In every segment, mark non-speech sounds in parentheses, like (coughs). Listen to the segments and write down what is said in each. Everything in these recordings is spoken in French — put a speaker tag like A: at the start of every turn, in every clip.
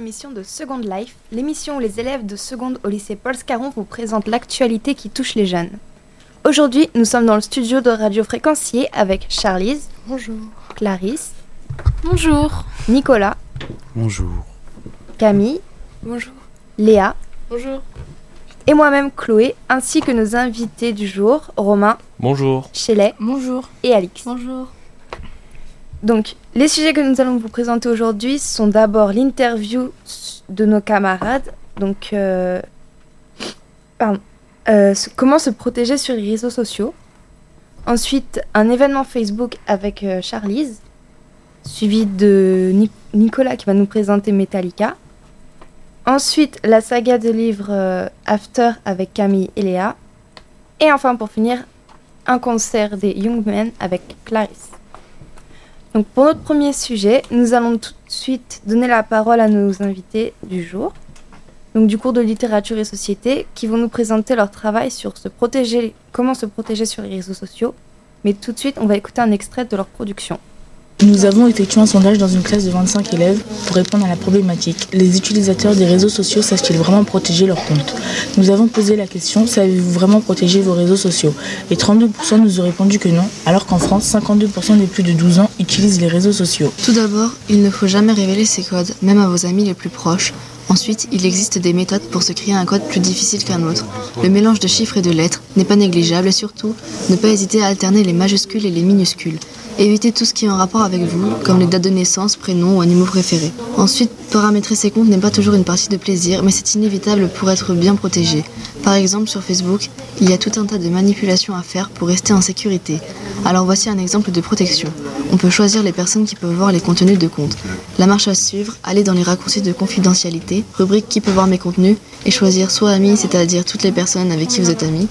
A: l'émission de Second Life, l'émission où les élèves de seconde au lycée Paul Scarron vous présentent l'actualité qui touche les jeunes. Aujourd'hui, nous sommes dans le studio de Radio Fréquencier avec Charlize.
B: Bonjour.
A: Clarisse.
B: Bonjour.
A: Nicolas.
C: Bonjour.
A: Camille.
B: Bonjour.
A: Léa.
B: Bonjour.
A: Et moi-même Chloé, ainsi que nos invités du jour, Romain.
C: Bonjour.
A: Shelley.
B: Bonjour.
A: Et Alix.
B: Bonjour.
A: Donc, les sujets que nous allons vous présenter aujourd'hui sont d'abord l'interview de nos camarades. Donc, euh, pardon. Euh, comment se protéger sur les réseaux sociaux. Ensuite, un événement Facebook avec euh, Charlize, suivi de Nicolas qui va nous présenter Metallica. Ensuite, la saga de livres After avec Camille et Léa. Et enfin, pour finir, un concert des Young Men avec Clarisse. Donc pour notre premier sujet, nous allons tout de suite donner la parole à nos invités du jour, donc du cours de littérature et société, qui vont nous présenter leur travail sur se protéger, comment se protéger sur les réseaux sociaux. Mais tout de suite, on va écouter un extrait de leur production.
D: Nous avons effectué un sondage dans une classe de 25 élèves pour répondre à la problématique. Les utilisateurs des réseaux sociaux savent-ils vraiment protéger leur compte Nous avons posé la question savez-vous vraiment protéger vos réseaux sociaux? Et 32% nous ont répondu que non, alors qu'en France, 52% des plus de 12 ans utilisent les réseaux sociaux.
E: Tout d'abord, il ne faut jamais révéler ses codes, même à vos amis les plus proches. Ensuite, il existe des méthodes pour se créer un code plus difficile qu'un autre. Le mélange de chiffres et de lettres n'est pas négligeable et surtout, ne pas hésiter à alterner les majuscules et les minuscules. Évitez tout ce qui est en rapport avec vous, comme les dates de naissance, prénoms ou animaux préférés. Ensuite, paramétrer ses comptes n'est pas toujours une partie de plaisir, mais c'est inévitable pour être bien protégé. Par exemple, sur Facebook, il y a tout un tas de manipulations à faire pour rester en sécurité. Alors voici un exemple de protection. On peut choisir les personnes qui peuvent voir les contenus de compte. La marche à suivre, aller dans les raccourcis de confidentialité, rubrique qui peut voir mes contenus, et choisir soit ami, c'est-à-dire toutes les personnes avec qui vous êtes ami,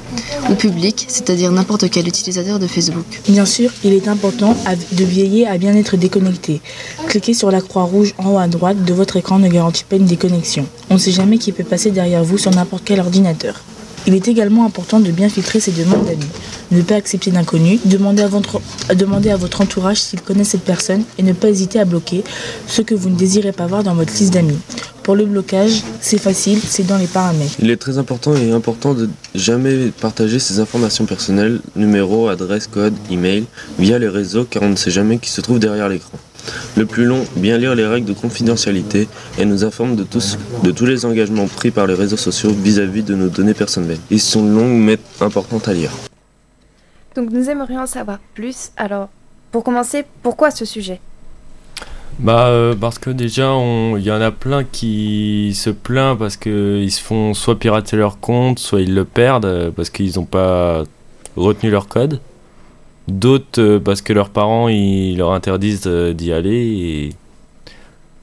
E: ou public, c'est-à-dire n'importe quel utilisateur de Facebook.
D: Bien sûr, il est important de veiller à bien être déconnecté. Cliquez sur la croix rouge en haut à droite de votre écran ne garantit pas une déconnexion. On ne sait jamais qui peut passer derrière vous sur n'importe quel ordinateur. Il est également important de bien filtrer ses demandes d'amis. Ne pas accepter d'inconnus, demander à, votre, entourage s'il connaît cette personne et ne pas hésiter à bloquer ce que vous ne désirez pas voir dans votre liste d'amis. Pour le blocage, c'est facile, c'est dans les paramètres.
C: Il est très important et important de jamais partager ses informations personnelles, numéro, adresse, code, email, via les réseaux car on ne sait jamais qui se trouve derrière l'écran. Le plus long, bien lire les règles de confidentialité et nous informe de tous, de tous les engagements pris par les réseaux sociaux vis-à-vis de nos données personnelles. Ils sont longs mais importants à lire.
A: Donc nous aimerions en savoir plus. Alors, pour commencer, pourquoi ce sujet?
F: Bah euh, parce que déjà il y en a plein qui se plaignent parce qu'ils se font soit pirater leur compte, soit ils le perdent euh, parce qu'ils n'ont pas retenu leur code. D'autres euh, parce que leurs parents ils leur interdisent euh, d'y aller et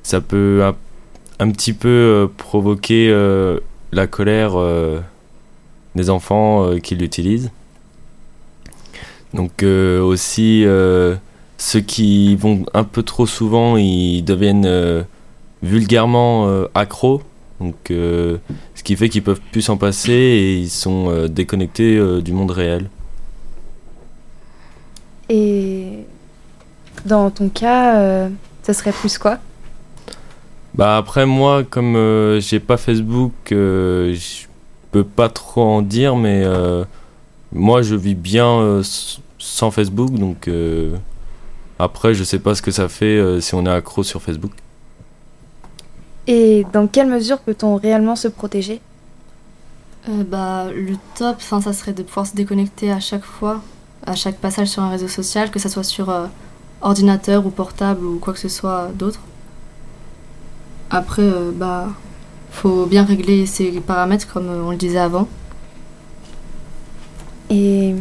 F: ça peut un, petit peu euh, provoquer la colère des enfants qui l'utilisent. Donc aussi ceux qui vont un peu trop souvent ils deviennent vulgairement accros. Donc ce qui fait qu'ils peuvent plus s'en passer et ils sont déconnectés du monde réel.
A: Et dans ton cas, euh, ça serait plus quoi?
F: Bah après moi, comme euh, j'ai pas Facebook, euh, je peux pas trop en dire, mais moi je vis bien sans Facebook, donc après je sais pas ce que ça fait si on est accro sur Facebook.
A: Et dans quelle mesure peut-on réellement se protéger?
B: Bah, le top, ça serait de pouvoir se déconnecter à chaque fois à chaque passage sur un réseau social, que ce soit sur euh, ordinateur ou portable ou quoi que ce soit d'autre. Après, euh, bah, faut bien régler ces paramètres comme euh, on le disait avant.
A: Et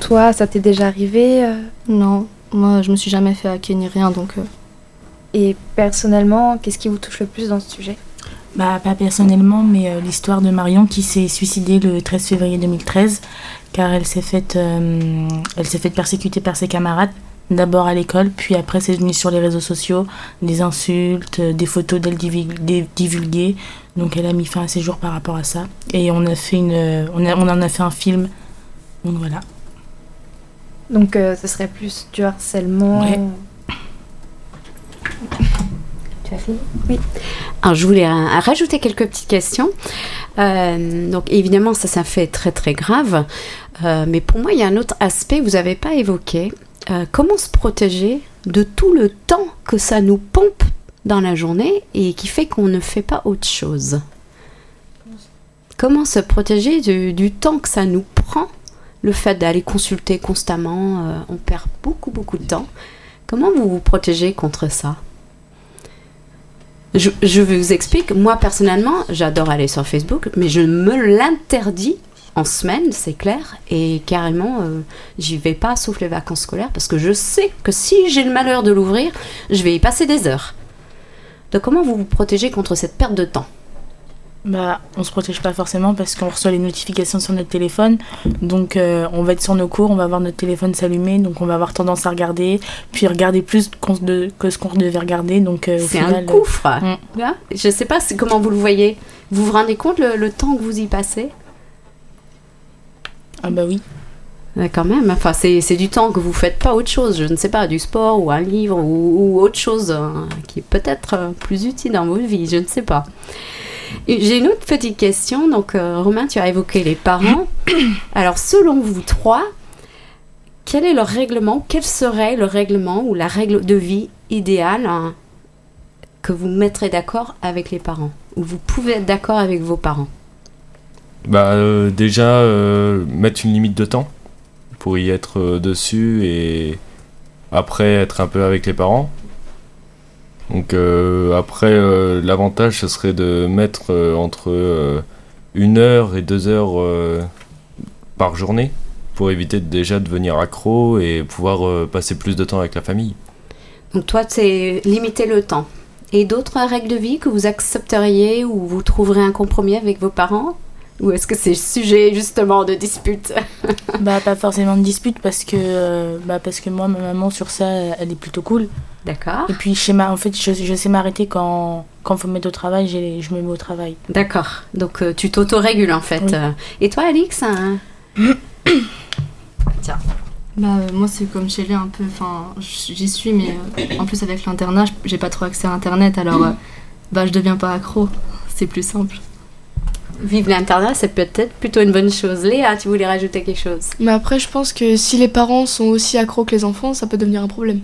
A: toi, ça t'est déjà arrivé
B: Non, moi je me suis jamais fait hacker ni rien donc.
A: Et personnellement, qu'est-ce qui vous touche le plus dans ce sujet?
D: Bah, pas personnellement, mais l'histoire de Marion qui s'est suicidée le 13 février 2013 car elle s'est faite, euh, elle s'est faite persécuter par ses camarades. D'abord à l'école, puis après c'est venu sur les réseaux sociaux, des insultes, des photos d'elle divulguées. Donc elle a mis fin à ses jours par rapport à ça. Et on a fait une, on, on en a fait un film. Donc voilà.
A: Donc euh, ce serait plus du harcèlement. (laughs) Oui.
G: Alors, je voulais rajouter quelques petites questions. Euh, donc, évidemment, ça, ça fait très, très grave. Euh, mais pour moi, il y a un autre aspect que vous n'avez pas évoqué. Euh, comment se protéger de tout le temps que ça nous pompe dans la journée et qui fait qu'on ne fait pas autre chose? Comment se protéger du, temps que ça nous prend Le fait d'aller consulter constamment, on perd beaucoup, beaucoup de temps? Comment vous vous protégez contre ça? Je, vous explique, moi personnellement, j'adore aller sur Facebook, mais je me l'interdis en semaine, c'est clair, et carrément, euh, j'y vais pas sauf les vacances scolaires parce que je sais que si j'ai le malheur de l'ouvrir, je vais y passer des heures. Donc, comment vous vous protégez contre cette perte de temps?
D: Bah, on se protège pas forcément parce qu'on reçoit les notifications sur notre téléphone. Donc, euh, on va être sur nos cours, on va voir notre téléphone s'allumer, donc on va avoir tendance à regarder, puis regarder plus de- que ce qu'on devait regarder. Donc, euh,
G: C'est un
D: euh,
G: gouffre.
D: Mm.
G: Là, Je sais pas c'est- comment vous le voyez. Vous vous rendez compte le, le temps que vous y passez?
D: Ah bah oui.
G: Ouais, Quand même, enfin, c'est c'est du temps que vous faites pas autre chose, je ne sais pas, du sport ou un livre ou, ou autre chose hein, qui est peut-être euh, plus utile dans votre vie, je ne sais pas. J'ai une autre petite question. Donc, euh, Romain, tu as évoqué les parents. (coughs) Alors, selon vous trois, quel est le règlement? Quel serait le règlement ou la règle de vie idéale hein, que vous mettrez d'accord avec les parents? Ou vous pouvez être d'accord avec vos parents?
F: Bah, euh, déjà, euh, mettre une limite de temps pour y être dessus et après être un peu avec les parents. Donc, euh, après, euh, l'avantage ce serait de mettre euh, entre euh, une heure et deux heures euh, par journée pour éviter de- déjà de devenir accro et pouvoir euh, passer plus de temps avec la famille.
G: Donc toi, c'est limiter le temps. Et d'autres règles de vie que vous accepteriez ou vous trouverez un compromis avec vos parents? Ou est-ce que c'est sujet justement de dispute?
D: Bah, pas forcément de dispute parce que, euh, bah, parce que moi, ma maman, sur ça, elle est plutôt cool.
G: D'accord.
D: Et puis, en fait, je, je sais m'arrêter quand il faut me mettre au travail, je me mets au travail.
G: D'accord. Donc euh, tu t'auto-régules en fait.
D: Oui.
G: Euh, Et toi, Alix hein (coughs) Tiens.
B: Bah, euh, moi, c'est comme chez les un peu. Enfin, j'y suis, mais euh, en plus, avec l'internat, j'ai pas trop accès à internet, alors euh, bah, je deviens pas accro. C'est plus simple.
G: Vive l'internat, c'est peut-être plutôt une bonne chose. Léa, tu voulais rajouter quelque chose?
H: Mais après, je pense que si les parents sont aussi accros que les enfants, ça peut devenir un problème.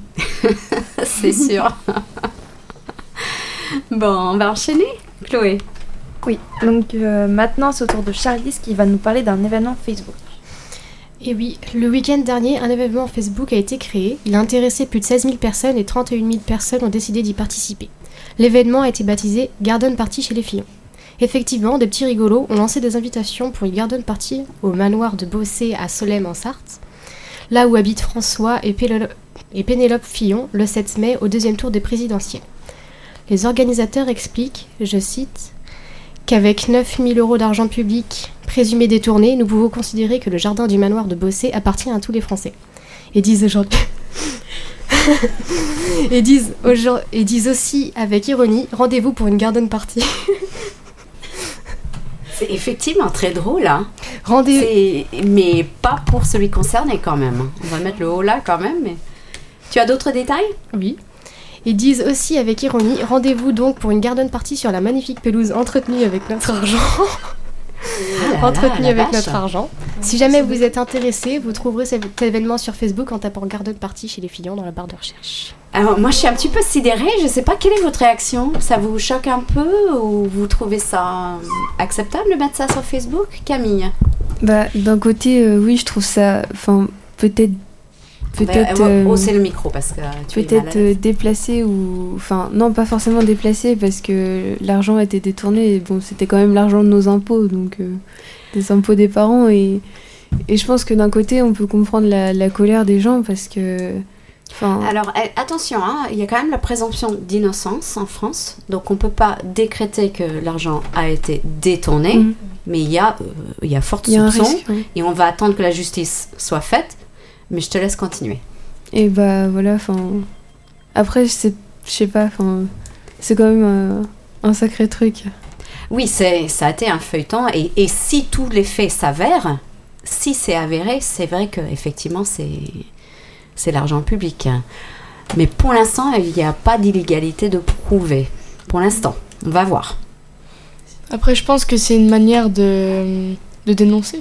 H: (laughs)
G: C'est sûr. bon, on va enchaîner Chloé
A: Oui, donc euh, maintenant c'est au tour de Charlize qui va nous parler d'un événement Facebook.
I: Et oui, le week-end dernier, un événement Facebook a été créé. Il a intéressé plus de 16 000 personnes et 31 000 personnes ont décidé d'y participer. L'événement a été baptisé Garden Party chez les Fillons. Effectivement, des petits rigolos ont lancé des invitations pour une garden party au manoir de Bossé à Solem en Sarthe, là où habitent François et, Pénélope Fillon le 7 mai au deuxième tour des présidentielles. Les organisateurs expliquent, je cite, qu'avec 9000 euros d'argent public présumé détourné, nous pouvons considérer que le jardin du manoir de Bossé appartient à tous les Français. Et disent aujourd'hui. (laughs) et, disent et disent aussi avec ironie rendez-vous pour une garden party.
G: C'est effectivement très drôle, hein
I: Rendez
G: Mais pas pour celui concerné quand même. On va mettre le haut là quand même. Mais... Tu as d'autres détails?
I: Oui. Ils disent aussi avec ironie rendez-vous donc pour une garden party sur la magnifique pelouse entretenue avec notre argent. (laughs) entretenue
G: la
I: avec
G: vache.
I: notre argent. Si jamais vous êtes intéressé, vous trouverez cet événement sur Facebook en tapant garden party chez les Fillons dans la barre de recherche.
G: Alors moi je suis un petit peu sidérée, je sais pas quelle est votre réaction. Ça vous choque un peu ou vous trouvez ça euh, acceptable de mettre ça sur Facebook Camille?
J: Bah, d'un côté, euh, oui, je trouve ça. Enfin, peut-être. Peut-être.
G: Bah,
J: euh,
G: hausser le micro parce que tu es mal à
J: Peut-être euh, déplacé ou. Enfin, non, pas forcément déplacé parce que l'argent a été détourné. Et bon, c'était quand même l'argent de nos impôts, donc euh, des impôts des parents. Et, et je pense que d'un côté, on peut comprendre la, la colère des gens parce que. Enfin,
G: Alors eh, attention, hein, il y a quand même la présomption d'innocence en France, donc on peut pas décréter que l'argent a été détourné,
J: Mhm.
G: mais il y a, euh, il y a forte soupçon
J: risque. oui.
G: et on va attendre que la justice soit faite. Mais je te laisse continuer.
J: Et bah voilà, enfin. Après, c'est- je sais pas, enfin. C'est quand même euh, un sacré truc.
G: Oui, c'est, ça a été un feuilleton. Et, et si tous les faits s'avèrent, si c'est avéré, c'est vrai que effectivement c'est, c'est l'argent public. Mais pour l'instant, il n'y a pas d'illégalité de prouver. Pour l'instant, on va voir.
H: Après, je pense que c'est une manière de, de dénoncer.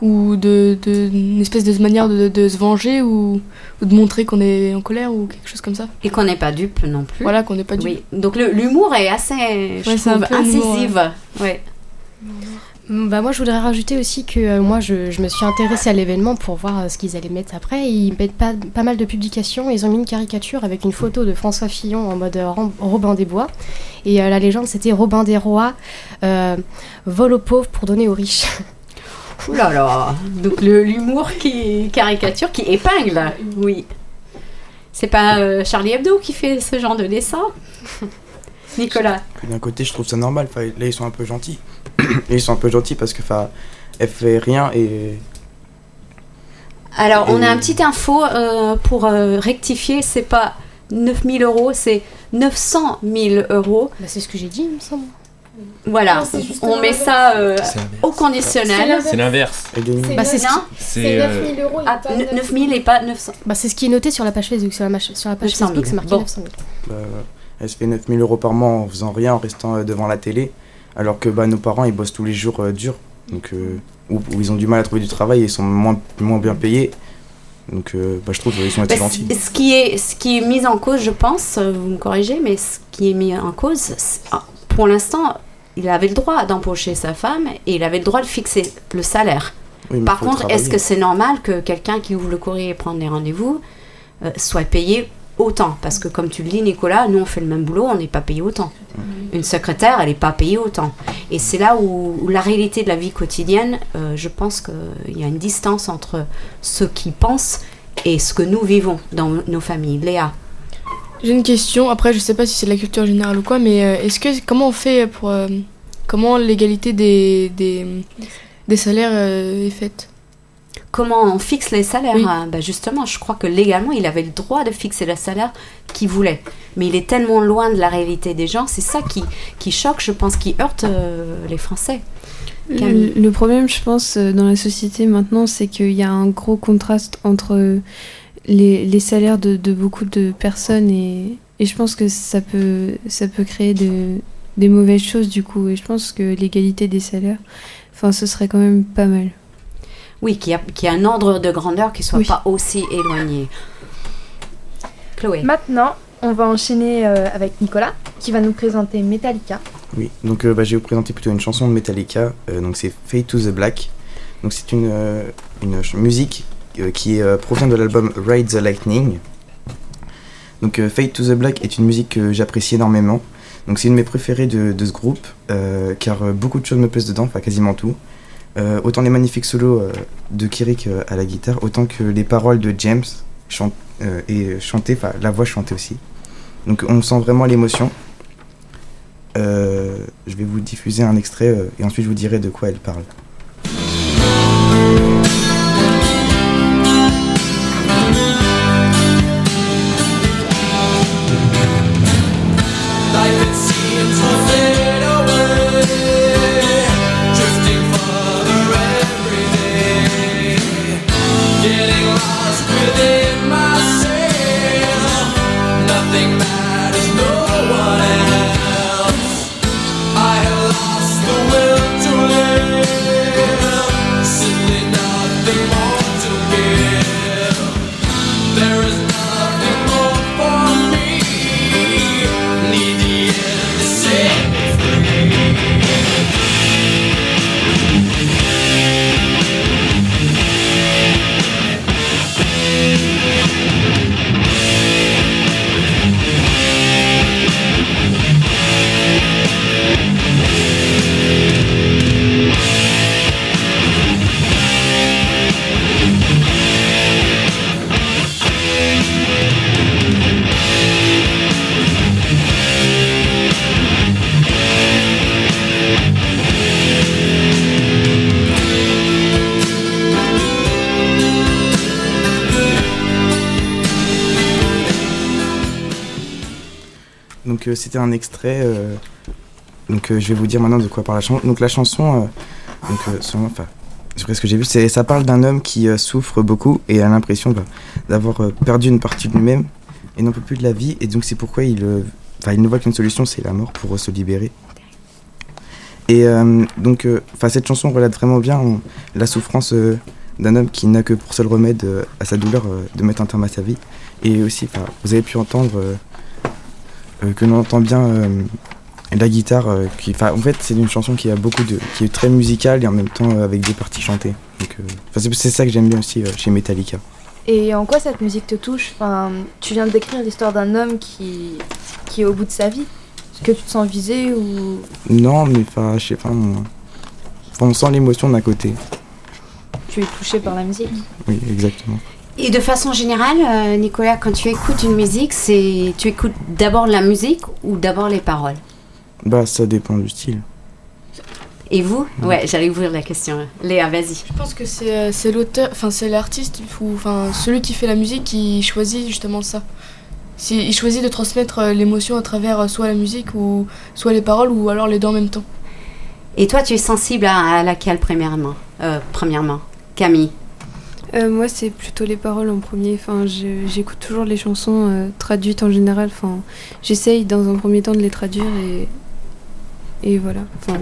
H: Ou de, de- une espèce de manière de, de se venger ou, ou de montrer qu'on est en colère ou quelque chose comme ça.
G: Et qu'on n'est pas dupe non plus.
H: Voilà, qu'on n'est pas du
G: Oui, donc l'humour est assez,
H: Ouais,
G: trouve, incisive. Ouais.
I: Mm, Bah moi je voudrais rajouter aussi que euh, moi je, je me suis intéressée à l'événement pour voir euh, ce qu'ils allaient mettre après. Ils mettent pas, pas mal de publications. Ils ont mis une caricature avec une photo de François Fillon en mode euh, Robin des Bois. Et euh, la légende c'était Robin des Rois euh, vole aux pauvres pour donner aux riches. (laughs)
G: Ouh là là. Donc le- l'humour qui caricature, qui épingle. Oui. C'est pas euh, Charlie Hebdo qui fait ce genre de dessin? (laughs) Nicolas.
K: D'un côté, je trouve ça normal. Enfin, là, ils sont un peu gentils. (clears throat) Ils sont un peu gentils parce que, enfin, elle fait rien et.
G: Alors, on a un petit info euh, pour euh, rectifier, c'est pas 9000 euros, c'est 900 000 euros.
I: Bah, c'est ce que j'ai dit, il me semble.
G: Voilà,
I: Non, c'est
G: on met ça euh,
F: C'est
G: au conditionnel.
F: C'est l'inverse.
I: Bah, c'est ce qui-
G: Non
F: C'est euh,
I: euros.
G: Ah, 9000 et pas 900.
I: Bah, c'est ce qui est noté sur la page Facebook. Sur la, mach- sur la page
G: 900 000.
I: Facebook, c'est marqué
G: Bon.
I: 900 000.
K: bah, elle se fait 9000 euros par mois en faisant rien, en restant euh, devant la télé. Alors que bah, nos parents, ils bossent tous les jours euh, dur. Donc, euh, où, où ils ont du mal à trouver du travail et ils sont moins, moins bien payés. Donc, euh, bah, je trouve qu'ils sont
G: Bah,
K: assez gentils.
G: ce, qui est, ce qui est mis en cause, je pense, vous me corrigez, mais ce qui est mis en cause, c'est- ah, pour l'instant, il avait le droit d'embaucher sa femme et il avait le droit de fixer le salaire.
K: Oui,
G: Par contre, est-ce que c'est normal que quelqu'un qui ouvre le courrier et prend des rendez-vous euh, soit payé autant? Parce que comme tu le dis, Nicolas, nous on fait le même boulot, on n'est pas payé autant. Une secrétaire, elle n'est pas payée autant. Et c'est là où, où la réalité de la vie quotidienne, euh, je pense qu'il y a une distance entre ce qu'ils pensent et ce que nous vivons dans nos familles. Léa,
H: J'ai une question, après je sais pas si c'est de la culture générale ou quoi, mais euh, est-ce que comment on fait pour euh, comment l'égalité des, des, des salaires euh, est faite?
G: Comment on fixe les salaires
H: Oui.
G: hein? Ben Justement, je crois que légalement, il avait le droit de fixer le salaire qu'il voulait. Mais il est tellement loin de la réalité des gens, c'est ça qui, qui choque, je pense, qui heurte euh, les Français. Camille.
J: Le, le problème, je pense, dans la société maintenant, c'est qu'il y a un gros contraste entre euh, les, les salaires de, de beaucoup de personnes et, et je pense que ça peut, ça peut créer de, des mauvaises choses du coup. Et je pense que l'égalité des salaires, enfin, ce serait quand même pas mal.
G: Oui, qu'il y, y a un ordre de grandeur qui soit
J: Oui.
G: pas aussi éloigné. Chloé.
A: Maintenant, on va enchaîner euh, avec Nicolas qui va nous présenter Metallica.
K: Oui, donc euh, bah, je vais vous présenter plutôt une chanson de Metallica, euh, donc c'est Fade to the Black. Donc c'est une, euh, une musique qui euh, provient de l'album Ride the Lightning. Donc euh, Fade to the Black est une musique que j'apprécie énormément. Donc c'est une de mes préférées de, ce groupe, euh, car euh, beaucoup de choses me plaisent dedans, enfin quasiment tout. Euh, autant les magnifiques solos euh, de Kirik euh, à la guitare, autant que les paroles de James euh, et chantées, enfin la voix chantée aussi. Donc on sent vraiment l'émotion. Euh, je vais vous diffuser un extrait euh, et ensuite je vous dirai de quoi elle parle. C'était un extrait. euh, donc euh, je vais vous dire maintenant de quoi parle la chanson. Donc la chanson, euh, donc ce que j'ai vu, c'est ça parle d'un homme qui souffre beaucoup et a l'impression bah, d'avoir perdu une partie de lui-même et n'en peut plus de la vie. Et donc c'est pourquoi il, il ne voit qu'une solution, c'est la mort pour se libérer. Et donc, cette chanson relate vraiment bien euh, la souffrance d'un homme qui n'a que pour seul remède à sa douleur de mettre un terme à sa vie. Et aussi, vous avez pu entendre que l'on entend bien euh, la guitare. euh, qui, en fait, c'est une chanson qui a beaucoup de, qui est très musicale et en même temps euh, avec des parties chantées. Euh, c'est- ça que j'aime bien aussi euh, chez Metallica.
A: Et en quoi cette musique te touche? Enfin, Tu viens de décrire l'histoire d'un homme qui, qui est au bout de sa vie. Est-ce que tu te sens visé ou?
K: Non, mais enfin, je sais pas. On, on sent l'émotion d'un côté.
A: tu es touché par la musique?
K: Oui, exactement.
G: Et de façon générale, euh, Nicolas, quand tu écoutes une musique, c'est tu écoutes d'abord la musique ou d'abord les paroles?
K: Bah, ça dépend du style.
G: Et vous? Ouais, j'allais ouvrir la question. Léa, vas-y.
H: Je pense que c'est euh, c'est l'auteur, enfin c'est l'artiste ou enfin celui qui fait la musique qui choisit justement ça. Si, il choisit de transmettre euh, l'émotion à travers soit la musique ou soit les paroles ou alors les deux en même temps.
G: Et toi, tu es sensible à, à laquelle premièrement? Euh, Premièrement, Camille.
J: Euh, moi, c'est plutôt les paroles en premier. Enfin, je- j'écoute toujours les chansons euh, traduites en général. Enfin, j'essaye dans un premier temps de les traduire et et voilà. Enfin,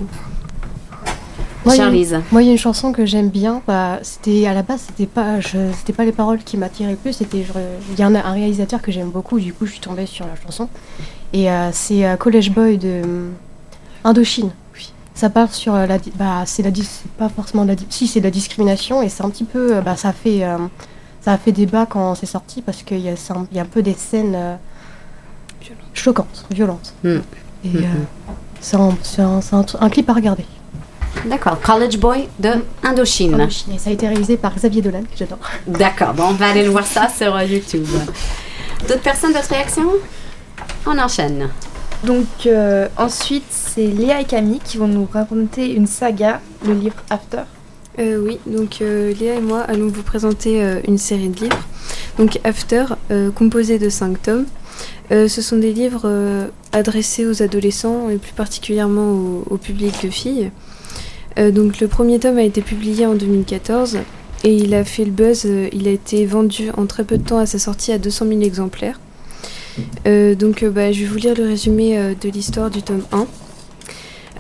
I: Moi, il y a-
G: Charlize.
I: Moi, il y a une chanson que j'aime bien. Bah, c'était à la base, c'était pas, je- c'était pas les paroles qui m'attiraient le plus. C'était, il y en a un réalisateur que j'aime beaucoup. Du coup, je suis tombée sur la chanson. Et euh, c'est euh, College Boy de euh, Indochine. Ça parle sur euh, la, bah, c'est la, pas forcément de la, si c'est de la discrimination et c'est un petit peu, euh, bah, ça a fait, euh, ça a fait débat quand c'est sorti parce qu'il y a, un, il y a un peu des scènes euh, choquantes, violentes.
G: Hmm.
I: Et
G: Mhm.
I: euh, c'est un, c'est un- un clip à regarder.
G: D'accord, College Boy de Indochine.
I: Indochine. Et ça a été réalisé par Xavier Dolan, que j'adore.
G: D'accord, bon, on va aller le voir ça sur YouTube. D'autres personnes, d'autres réactions? On enchaîne.
A: Donc euh, ensuite, c'est Léa et Camille qui vont nous raconter une saga, le livre After.
J: Euh, oui, donc euh, Léa et moi allons vous présenter une série de livres. Donc After, composé de cinq tomes. Ce sont des livres adressés aux adolescents et plus particulièrement au, au public de filles. Donc le premier tome a été publié en 2014 et il a fait le buzz. il a été vendu en très peu de temps à sa sortie à 200 000 exemplaires. Euh, donc euh, bah, je vais vous lire le résumé euh, de l'histoire du tome 1.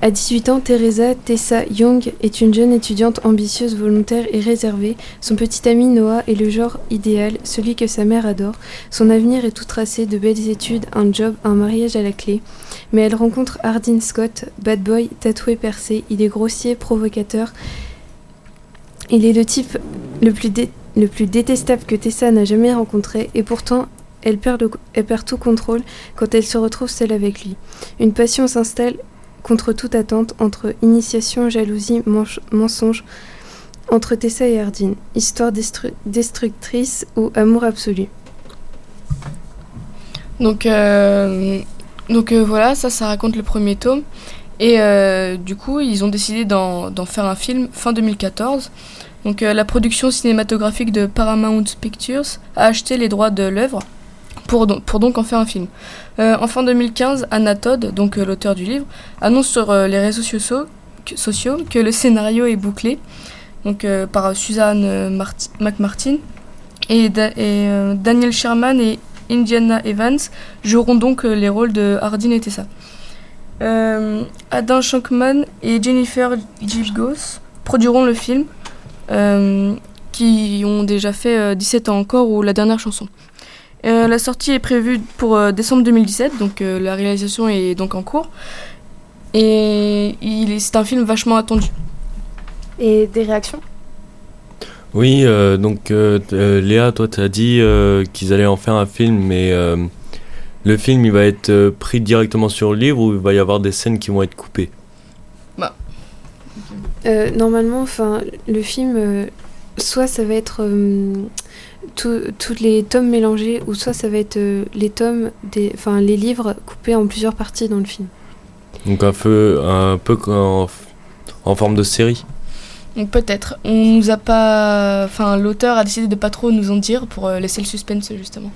J: À 18 ans, Teresa Tessa Young est une jeune étudiante ambitieuse, volontaire et réservée. Son petit ami Noah est le genre idéal, celui que sa mère adore. Son avenir est tout tracé, de belles études, un job, un mariage à la clé. Mais elle rencontre Hardin Scott, bad boy, tatoué percé. Il est grossier, provocateur. Il est le type le plus, le plus détestable que Tessa n'a jamais rencontré et pourtant elle perd, tout contrôle quand elle se retrouve seule avec lui. Une passion s'installe contre toute attente entre initiation, jalousie, manche- mensonge, entre Tessa et Hardin. Histoire destru- destructrice ou amour absolu.
H: Donc, euh, donc euh, voilà, ça, ça raconte le premier tome. Et euh, du coup, ils ont décidé d'en faire un film fin 2014. Donc la production cinématographique de Paramount Pictures a acheté les droits de l'œuvre pour, don- pour donc en faire un film. Euh, en fin 2015, Anna Todd, donc euh, l'auteur du livre, annonce sur euh, les réseaux sociaux que, le scénario est bouclé donc, par Suzanne Marti- McMartin. Et, Da- et, Daniel Sherman et Indiana Evans joueront donc les rôles de Hardin et Tessa. Adam Shankman et Jennifer Gilgos produiront le film, qui ont déjà fait euh, 17 ans encore ou la dernière chanson. Euh, la sortie est prévue pour euh, décembre 2017, donc euh, la réalisation est donc en cours. Et c'est un film vachement attendu.
A: Et des réactions?
F: Oui, euh, donc Léa, toi, tu as dit euh, qu'ils allaient en faire un film, mais euh, le film, il va être euh, pris directement sur le livre ou il va y avoir des scènes qui vont être coupées?
J: Euh, normalement, enfin, le film, euh, soit ça va être euh, tous les tomes mélangés, ou soit ça va être euh, les tomes, des, enfin les livres coupés en plusieurs parties dans le film.
F: Donc un peu, un peu en, en forme de série.
H: Donc peut-être. On nous a pas. Enfin, l'auteur a décidé de pas trop nous en dire pour euh, laisser le suspense justement.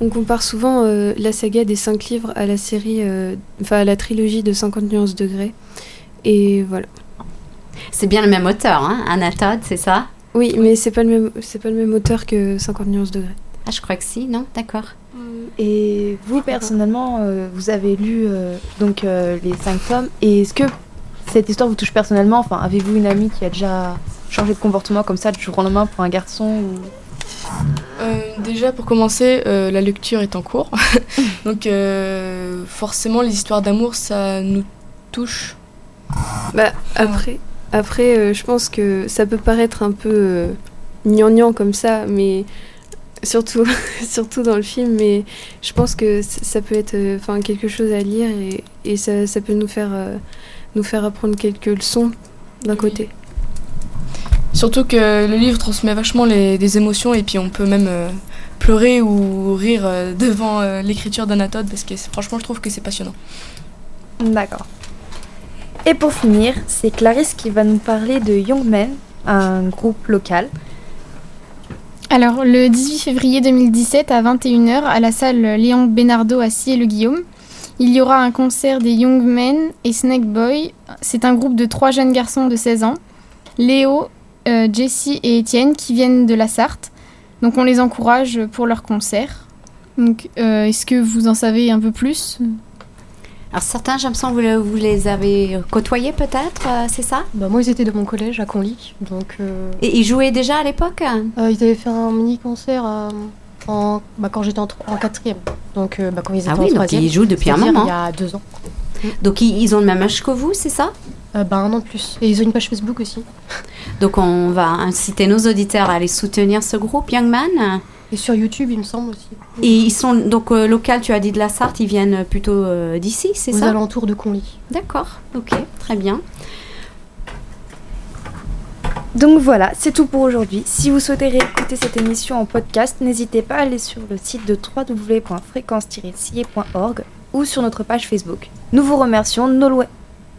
J: On compare souvent euh, la saga des cinq livres à la série, euh, enfin à la trilogie de 50 nuances degrés. Et voilà.
G: C'est bien le même auteur, hein Anna Todd, c'est ça?
J: Oui, mais c'est pas le même, c'est pas le même auteur que 50 nuances degrés.
G: Ah, je crois que si, non? D'accord.
A: Et vous, personnellement, euh, vous avez lu euh, donc euh, les cinq tomes. Et est-ce que cette histoire vous touche personnellement? Enfin, avez-vous une amie qui a déjà changé de comportement comme ça du jour au lendemain pour un garçon ou...
H: Euh, déjà, pour commencer, euh, la lecture est en cours. (laughs) Donc, euh, forcément, les histoires d'amour, ça nous touche.
J: Bah, après, après euh, je pense que ça peut paraître un peu euh, gnangnan comme ça, mais surtout, (laughs) surtout dans le film, mais je pense que ça peut être euh, enfin quelque chose à lire et, et ça, ça peut nous faire, euh, nous faire apprendre quelques leçons d'un côté.
H: Surtout que le livre transmet vachement les, des émotions et puis on peut même euh, pleurer ou rire euh, devant euh, l'écriture d'Anatole parce que franchement, je trouve que c'est passionnant.
A: D'accord. Et pour finir, c'est Clarisse qui va nous parler de Young Men, un groupe local.
L: Alors, le 18 février 2017 à 21h à la salle Léon Bénardeau à Scié-le-Guillaume, il y aura un concert des Young Men et Snake Boy. C'est un groupe de trois jeunes garçons de 16 ans, Léo, euh, Jessie et Étienne, qui viennent de la Sarthe. Donc, on les encourage pour leur concert. Donc, euh, est-ce que vous en savez un peu plus?
G: Alors certains, j'ai l'impression que vous, le- vous les avez côtoyés peut-être, euh, c'est ça?
I: Bah, moi, ils étaient de mon collège à Conly. Donc, euh,
G: Et ils jouaient déjà à l'époque?
I: euh, ils avaient fait un mini-concert en, bah, quand j'étais en, quatrième. Donc, bah, quand ils étaient
G: Ah
I: en
G: oui, donc ils jouent depuis un moment.
I: Il y a deux ans.
G: Donc ils, ils ont le même âge que vous, c'est ça?
I: Bah, un an de plus. Et ils ont une page Facebook aussi.
G: Donc on va inciter nos auditeurs à aller soutenir ce groupe Young Man?
I: Et sur YouTube, il me semble aussi.
G: Et ils sont donc euh, locaux, tu as dit de la Sarthe, ils viennent plutôt euh, d'ici, c'est
I: Aux
G: ça?
I: alentours de Conly.
G: D'accord, ok, très bien.
A: Donc voilà, c'est tout pour aujourd'hui. Si vous souhaitez réécouter cette émission en podcast, n'hésitez pas à aller sur le site de www.fréquence-cier.org ou sur notre page Facebook. Nous vous remercions, Nolwenn...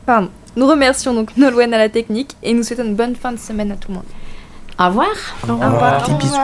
A: Pardon. Nous remercions donc Nolwenn à la technique et nous souhaitons une bonne fin de semaine à tout le monde.
G: Au revoir.
A: Au revoir.
K: Des bisous.